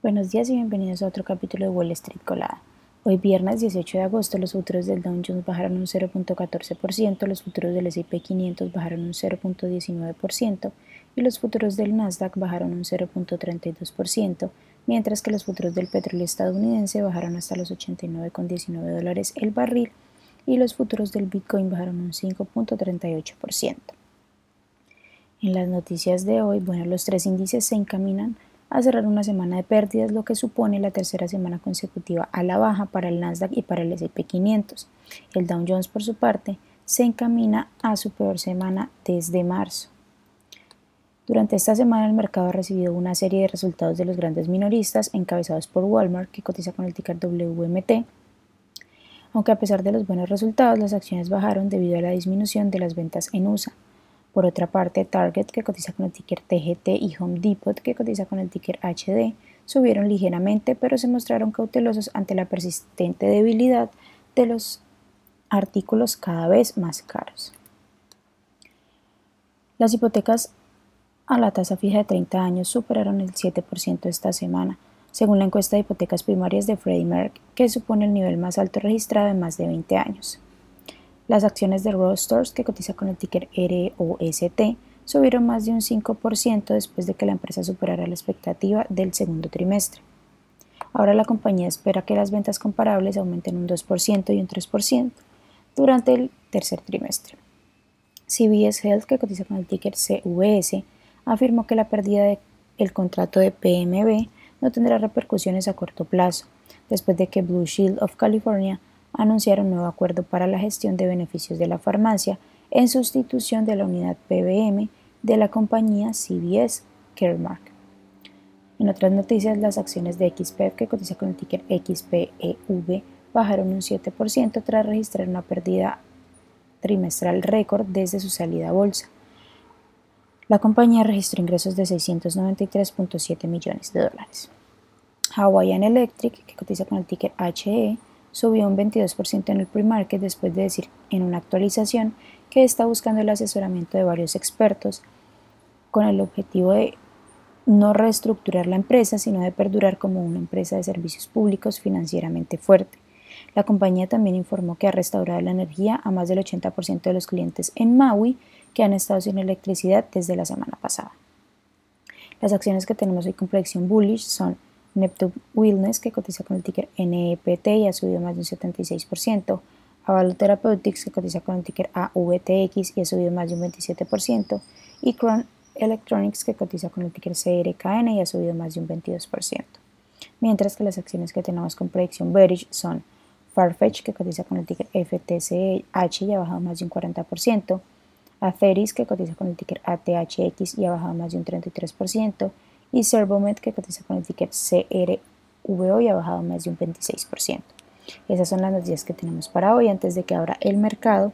Buenos días y bienvenidos a otro capítulo de Wall Street Colada. Hoy viernes 18 de agosto los futuros del Dow Jones bajaron un 0.14%, los futuros del S&P 500 bajaron un 0.19% y los futuros del Nasdaq bajaron un 0.32%, mientras que los futuros del petróleo estadounidense bajaron hasta los 89,19 dólares el barril y los futuros del Bitcoin bajaron un 5.38%. En las noticias de hoy, bueno, los tres índices se encaminan a cerrar una semana de pérdidas, lo que supone la tercera semana consecutiva a la baja para el Nasdaq y para el S&P 500. El Dow Jones, por su parte, se encamina a su peor semana desde marzo. Durante esta semana el mercado ha recibido una serie de resultados de los grandes minoristas encabezados por Walmart, que cotiza con el ticker WMT, aunque a pesar de los buenos resultados las acciones bajaron debido a la disminución de las ventas en USA. Por otra parte, Target, que cotiza con el ticker TGT, y Home Depot, que cotiza con el ticker HD, subieron ligeramente, pero se mostraron cautelosos ante la persistente debilidad de los artículos cada vez más caros. Las hipotecas a la tasa fija de 30 años superaron el 7% esta semana, según la encuesta de hipotecas primarias de Freddie Mac, que supone el nivel más alto registrado en más de 20 años. Las acciones de Ross Stores, que cotiza con el ticker ROST, subieron más de un 5% después de que la empresa superara la expectativa del segundo trimestre. Ahora la compañía espera que las ventas comparables aumenten un 2% y un 3% durante el tercer trimestre. CBS Health, que cotiza con el ticker CVS, afirmó que la pérdida del contrato de PMB no tendrá repercusiones a corto plazo, después de que Blue Shield of California anunciar un nuevo acuerdo para la gestión de beneficios de la farmacia en sustitución de la unidad PBM de la compañía CVS Caremark. En otras noticias, las acciones de XPEV, que cotiza con el ticker XPEV, bajaron un 7% tras registrar una pérdida trimestral récord desde su salida a bolsa. La compañía registró ingresos de 693.7 millones de dólares. Hawaiian Electric, que cotiza con el ticker HE, subió un 22% en el pre-market después de decir en una actualización que está buscando el asesoramiento de varios expertos con el objetivo de no reestructurar la empresa, sino de perdurar como una empresa de servicios públicos financieramente fuerte. La compañía también informó que ha restaurado la energía a más del 80% de los clientes en Maui que han estado sin electricidad desde la semana pasada. Las acciones que tenemos hoy con predicción bullish son Neptune Wellness, que cotiza con el ticker NEPT y ha subido más de un 76%. Avalo Therapeutics, que cotiza con el ticker AVTX y ha subido más de un 27%. Y Cron Electronics, que cotiza con el ticker CRKN y ha subido más de un 22%. Mientras que las acciones que tenemos con predicción bearish son Farfetch, que cotiza con el ticker FTCH y ha bajado más de un 40%. Atheris, que cotiza con el ticker ATHX y ha bajado más de un 33% y Servomet que cotiza con el ticket CRVO y ha bajado más de un 26%. Esas son las noticias que tenemos para hoy. Antes de que abra el mercado,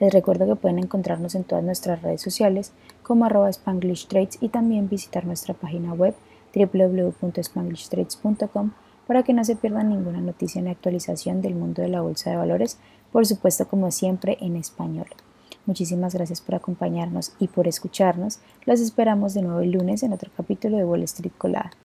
les recuerdo que pueden encontrarnos en todas nuestras redes sociales como arroba Spanglish Trades y también visitar nuestra página web www.spanglishtrades.com para que no se pierdan ninguna noticia ni actualización del mundo de la bolsa de valores, por supuesto como siempre en español. Muchísimas gracias por acompañarnos y por escucharnos. Los esperamos de nuevo el lunes en otro capítulo de Wall Street Colada.